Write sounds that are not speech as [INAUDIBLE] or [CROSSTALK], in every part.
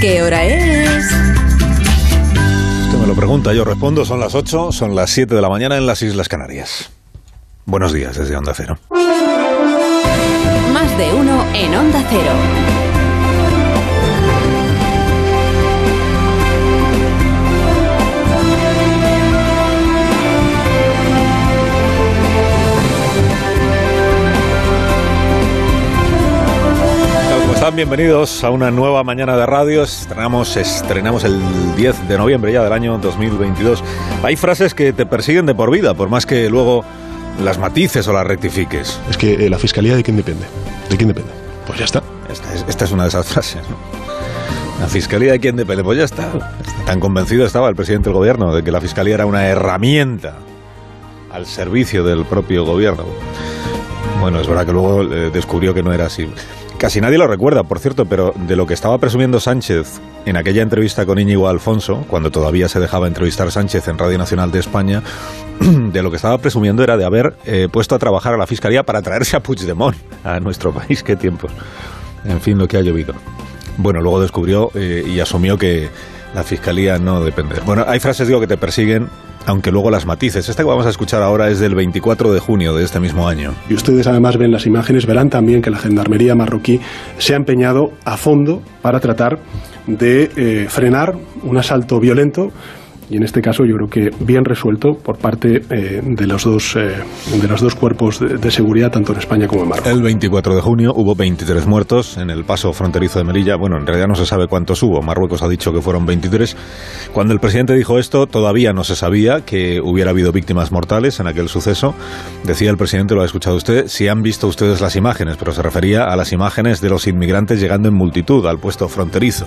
¿qué hora es? Usted me lo pregunta, yo respondo, son las 8, son las 7 de la mañana en las Islas Canarias. Buenos días desde Onda Cero. Más de uno en Onda Cero. Bienvenidos a una nueva mañana de radio. Estrenamos, estrenamos el 10 de noviembre ya del año 2022. Hay frases que te persiguen de por vida, por más que luego las matices o las rectifiques. Es que eh, la fiscalía de quién depende. ¿De quién depende? Pues ya está. Esta es, esta es una de esas frases. ¿no? La fiscalía de quién depende. Pues ya está. Tan convencido estaba el presidente del gobierno de que la fiscalía era una herramienta al servicio del propio gobierno. Bueno, es verdad que luego eh, descubrió que no era así. Casi nadie lo recuerda, por cierto, pero de lo que estaba presumiendo Sánchez en aquella entrevista con Íñigo Alfonso, cuando todavía se dejaba entrevistar Sánchez en Radio Nacional de España, [CLEARS THROAT] de lo que estaba presumiendo era de haber eh, puesto a trabajar a la Fiscalía para traerse a Puigdemont a nuestro [LAUGHS] país. Qué tiempos. En fin, lo que ha llovido. Bueno, luego descubrió eh, y asumió que la Fiscalía no depende. Bueno, hay frases, digo, que te persiguen, aunque luego las matices. Esta que vamos a escuchar ahora es del 24 de junio de este mismo año. Y ustedes además ven las imágenes, verán también que la Gendarmería marroquí se ha empeñado a fondo para tratar de eh, frenar un asalto violento y en este caso yo creo que bien resuelto por parte eh, de, los dos, eh, de los dos cuerpos de, de, seguridad, tanto en España como en Marruecos. El 24 de junio hubo 23 muertos en el paso fronterizo de Melilla. Bueno, en realidad no se sabe cuántos hubo. Marruecos ha dicho que fueron 23. Cuando el presidente dijo esto, todavía no se sabía que hubiera habido víctimas mortales en aquel suceso. Decía el presidente, lo ha escuchado usted, si han visto ustedes las imágenes, pero se refería a las imágenes de los inmigrantes llegando en multitud al puesto fronterizo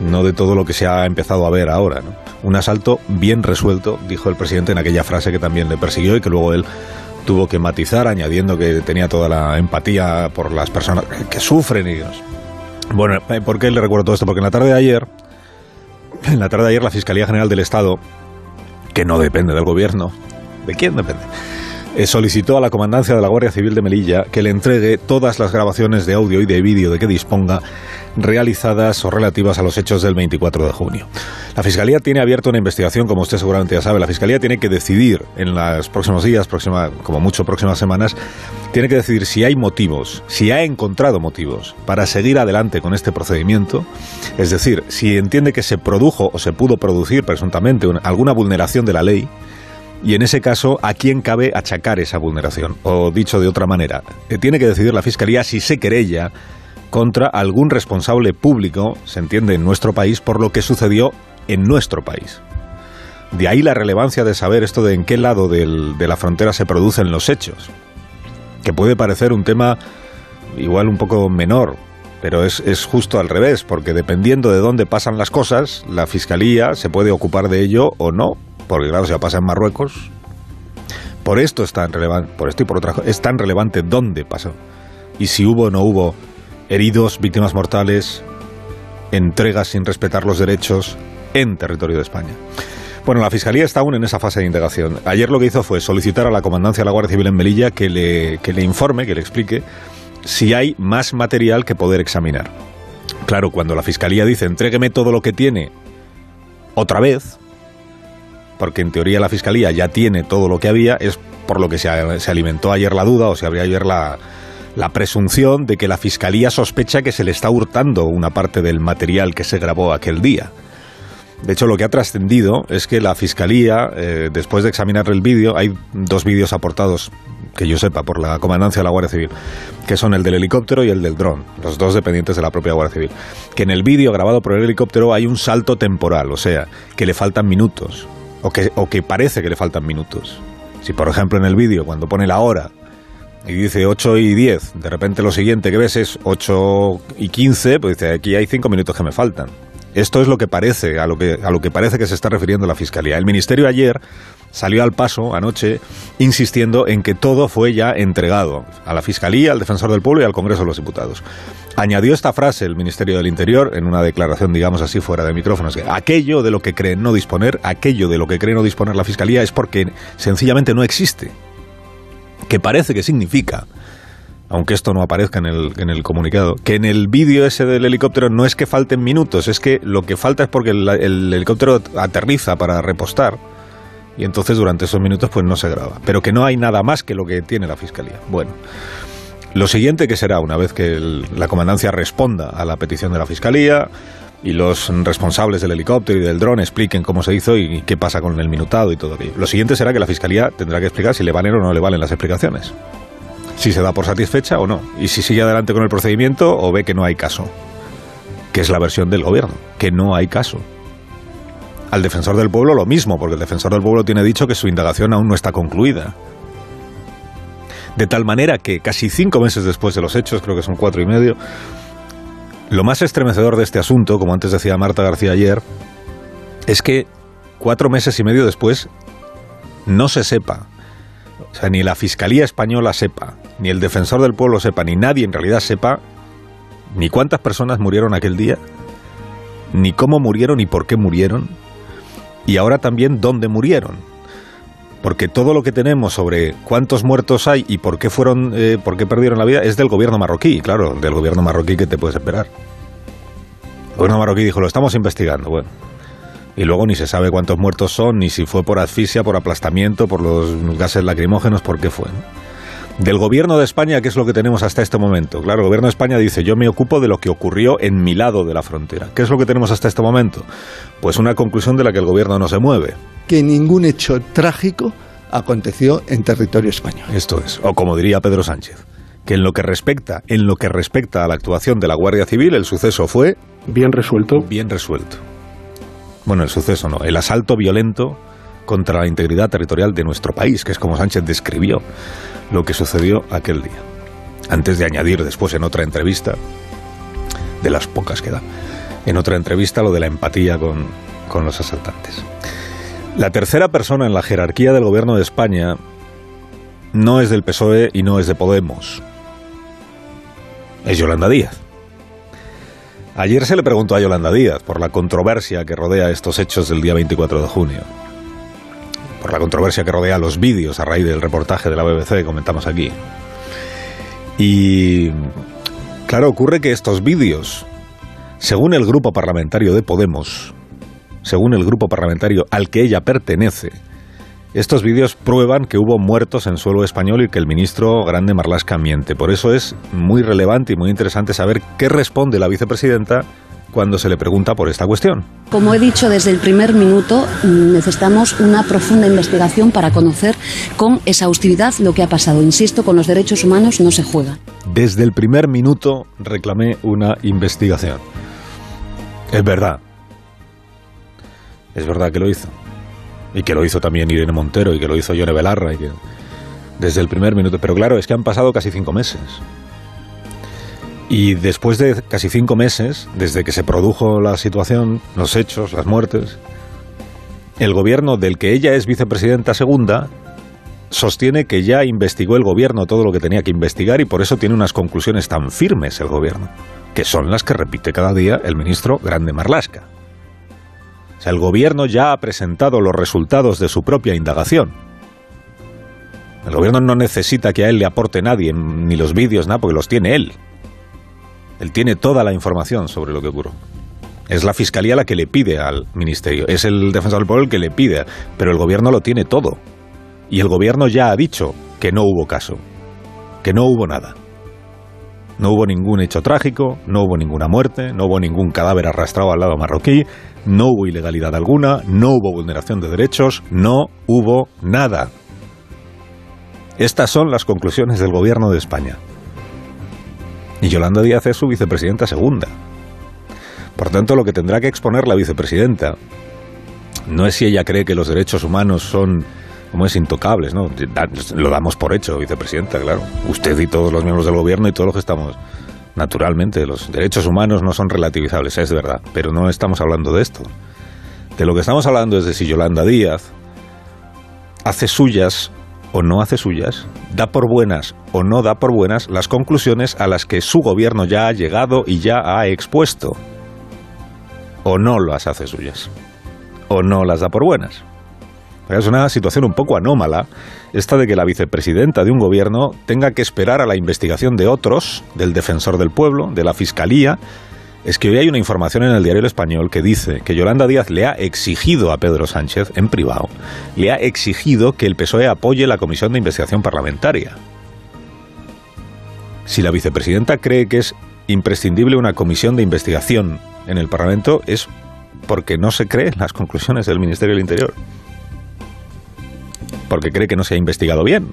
no de todo lo que se ha empezado a ver ahora. ¿no? Un asalto bien resuelto, dijo el presidente en aquella frase que también le persiguió y que luego él tuvo que matizar, añadiendo que tenía toda la empatía por las personas que sufren. Bueno, ¿por qué le recuerdo todo esto? Porque en la tarde de ayer, en la tarde de ayer, la Fiscalía General del Estado, que no depende del gobierno, ¿de quién depende? Eh, solicitó a la comandancia de la Guardia Civil de Melilla que le entregue todas las grabaciones de audio y de vídeo de que disponga realizadas o relativas a los hechos del 24 de junio. La Fiscalía tiene abierta una investigación, como usted seguramente ya sabe. La Fiscalía tiene que decidir en los próximos días, próxima, como mucho próximas semanas, tiene que decidir si hay motivos, si ha encontrado motivos para seguir adelante con este procedimiento. Es decir, si entiende que se produjo o se pudo producir presuntamente una, alguna vulneración de la ley, y en ese caso, ¿a quién cabe achacar esa vulneración? O dicho de otra manera, tiene que decidir la Fiscalía si se querella contra algún responsable público, se entiende, en nuestro país, por lo que sucedió en nuestro país. De ahí la relevancia de saber esto de en qué lado de la frontera se producen los hechos. Que puede parecer un tema igual un poco menor, pero es, es, justo al revés, porque dependiendo de dónde pasan las cosas, la Fiscalía se puede ocupar de ello o no, porque claro, si pasa en Marruecos, por esto es tan relevante, por esto y por otra es tan relevante dónde pasó. Y si hubo o no hubo heridos, víctimas mortales, entregas sin respetar los derechos en territorio de España. Bueno, la Fiscalía está aún en esa fase de indagación. Ayer lo que hizo fue solicitar a la Comandancia de la Guardia Civil en Melilla que le, que le informe, que le explique si hay más material que poder examinar. Claro, cuando la Fiscalía dice entrégueme todo lo que tiene otra vez, porque en teoría la Fiscalía ya tiene todo lo que había, es por lo que se, se alimentó ayer la duda o se abrió ayer la, la presunción de que la Fiscalía sospecha que se le está hurtando una parte del material que se grabó aquel día. De hecho, lo que ha trascendido es que la Fiscalía, eh, después de examinar el vídeo, hay dos vídeos aportados, que yo sepa, por la Comandancia de la Guardia Civil, que son el del helicóptero y el del dron, los dos dependientes de la propia Guardia Civil. Que en el vídeo grabado por el helicóptero hay un salto temporal, o sea, que le faltan minutos, o que, o que parece que le faltan minutos. Si, por ejemplo, en el vídeo, cuando pone la hora y dice 8 y 10, de repente lo siguiente que ves es 8 y 15, pues dice, aquí hay 5 minutos que me faltan. Esto es lo que parece, a lo que, a lo que parece que se está refiriendo la Fiscalía. El Ministerio ayer salió al paso anoche insistiendo en que todo fue ya entregado a la Fiscalía, al Defensor del Pueblo y al Congreso de los Diputados. Añadió esta frase el Ministerio del Interior en una declaración, digamos así, fuera de micrófonos, que aquello de lo que cree no disponer, aquello de lo que cree no disponer la Fiscalía es porque sencillamente no existe. Que parece que significa aunque esto no aparezca en el, en el comunicado, que en el vídeo ese del helicóptero no es que falten minutos, es que lo que falta es porque el, el helicóptero aterriza para repostar y entonces durante esos minutos pues no se graba. Pero que no hay nada más que lo que tiene la Fiscalía. Bueno, lo siguiente que será, una vez que la comandancia responda a la petición de la Fiscalía y los responsables del helicóptero y del dron expliquen cómo se hizo y qué pasa con el minutado y todo aquello. Lo siguiente será que la Fiscalía tendrá que explicar si le valen o no le valen las explicaciones. Si se da por satisfecha o no. Y si sigue adelante con el procedimiento o ve que no hay caso. Que es la versión del gobierno. Que no hay caso. Al defensor del pueblo lo mismo, porque el defensor del pueblo tiene dicho que su indagación aún no está concluida. De tal manera que casi cinco meses después de los hechos, creo que son cuatro y medio, lo más estremecedor de este asunto, como antes decía Marta García ayer, es que cuatro meses y medio después no se sepa, o sea, ni la Fiscalía Española sepa, ni el Defensor del Pueblo sepa, ni nadie en realidad sepa, ni cuántas personas murieron aquel día, ni cómo murieron y por qué murieron, y ahora también dónde murieron. Porque todo lo que tenemos sobre cuántos muertos hay y por qué fueron, eh, por qué perdieron la vida es del gobierno marroquí, claro, del gobierno marroquí que te puedes esperar. El gobierno marroquí dijo, lo estamos investigando, bueno. Y luego ni se sabe cuántos muertos son, ni si fue por asfixia, por aplastamiento, por los gases lacrimógenos, por qué fue. Del gobierno de España, ¿qué es lo que tenemos hasta este momento? Claro, el gobierno de España dice, yo me ocupo de lo que ocurrió en mi lado de la frontera. ¿Qué es lo que tenemos hasta este momento? Pues una conclusión de la que el gobierno no se mueve. Que ningún hecho trágico aconteció en territorio español. Esto es, o como diría Pedro Sánchez, que en lo que respecta, en lo que respecta a la actuación de la Guardia Civil, el suceso fue bien resuelto. Bien resuelto. Bueno, el suceso no, el asalto violento contra la integridad territorial de nuestro país, que es como Sánchez describió lo que sucedió aquel día. Antes de añadir después en otra entrevista, de las pocas que da, en otra entrevista lo de la empatía con, con los asaltantes. La tercera persona en la jerarquía del gobierno de España no es del PSOE y no es de Podemos. Es Yolanda Díaz. Ayer se le preguntó a Yolanda Díaz por la controversia que rodea estos hechos del día 24 de junio por la controversia que rodea los vídeos a raíz del reportaje de la BBC que comentamos aquí. Y claro, ocurre que estos vídeos, según el grupo parlamentario de Podemos, según el grupo parlamentario al que ella pertenece, estos vídeos prueban que hubo muertos en suelo español y que el ministro Grande Marlasca miente. Por eso es muy relevante y muy interesante saber qué responde la vicepresidenta cuando se le pregunta por esta cuestión. Como he dicho desde el primer minuto, necesitamos una profunda investigación para conocer con exhaustividad lo que ha pasado. Insisto, con los derechos humanos no se juega. Desde el primer minuto reclamé una investigación. Es verdad. Es verdad que lo hizo. Y que lo hizo también Irene Montero y que lo hizo Yone Belarra. Y que... Desde el primer minuto. Pero claro, es que han pasado casi cinco meses. Y después de casi cinco meses, desde que se produjo la situación, los hechos, las muertes, el gobierno del que ella es vicepresidenta segunda sostiene que ya investigó el gobierno todo lo que tenía que investigar y por eso tiene unas conclusiones tan firmes el gobierno, que son las que repite cada día el ministro Grande Marlasca. O sea, el gobierno ya ha presentado los resultados de su propia indagación. El gobierno no necesita que a él le aporte nadie, ni los vídeos, nada, porque los tiene él. Él tiene toda la información sobre lo que ocurrió. Es la fiscalía la que le pide al ministerio, es el defensor del pueblo el que le pide, pero el gobierno lo tiene todo. Y el gobierno ya ha dicho que no hubo caso, que no hubo nada. No hubo ningún hecho trágico, no hubo ninguna muerte, no hubo ningún cadáver arrastrado al lado marroquí, no hubo ilegalidad alguna, no hubo vulneración de derechos, no hubo nada. Estas son las conclusiones del gobierno de España. Y Yolanda Díaz es su vicepresidenta segunda. Por tanto, lo que tendrá que exponer la vicepresidenta no es si ella cree que los derechos humanos son, como es, intocables, ¿no? Lo damos por hecho, vicepresidenta, claro. Usted y todos los miembros del gobierno y todos los que estamos. Naturalmente, los derechos humanos no son relativizables, es verdad, pero no estamos hablando de esto. De lo que estamos hablando es de si Yolanda Díaz hace suyas o no hace suyas, da por buenas o no da por buenas las conclusiones a las que su gobierno ya ha llegado y ya ha expuesto. O no las hace suyas, o no las da por buenas. Es una situación un poco anómala esta de que la vicepresidenta de un gobierno tenga que esperar a la investigación de otros, del defensor del pueblo, de la fiscalía. Es que hoy hay una información en el diario El Español que dice que Yolanda Díaz le ha exigido a Pedro Sánchez, en privado, le ha exigido que el PSOE apoye la comisión de investigación parlamentaria. Si la vicepresidenta cree que es imprescindible una comisión de investigación en el Parlamento, es porque no se cree las conclusiones del Ministerio del Interior porque cree que no se ha investigado bien.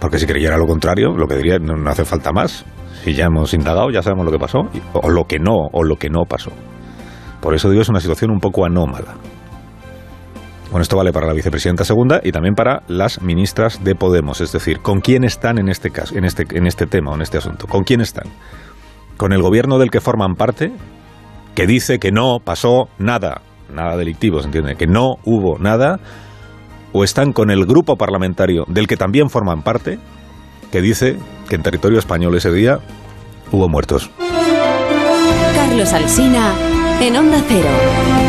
Porque si creyera lo contrario, lo que diría, no, hace falta más. Si ya hemos indagado, ya sabemos lo que pasó, o lo que no, o lo que no pasó. Por eso digo, es una situación un poco anómala. Bueno, esto vale para la vicepresidenta segunda y también para las ministras de Podemos, es decir, ¿con quién están en este caso, en este, en este tema, en este asunto? ¿Con quién están? ¿Con el gobierno del que forman parte? Que dice que no pasó nada nada delictivo, ¿se entiende? Que no hubo nada, o están con el grupo parlamentario del que también forman parte, que dice que en territorio español ese día hubo muertos. Carlos Alsina, en Onda Cero.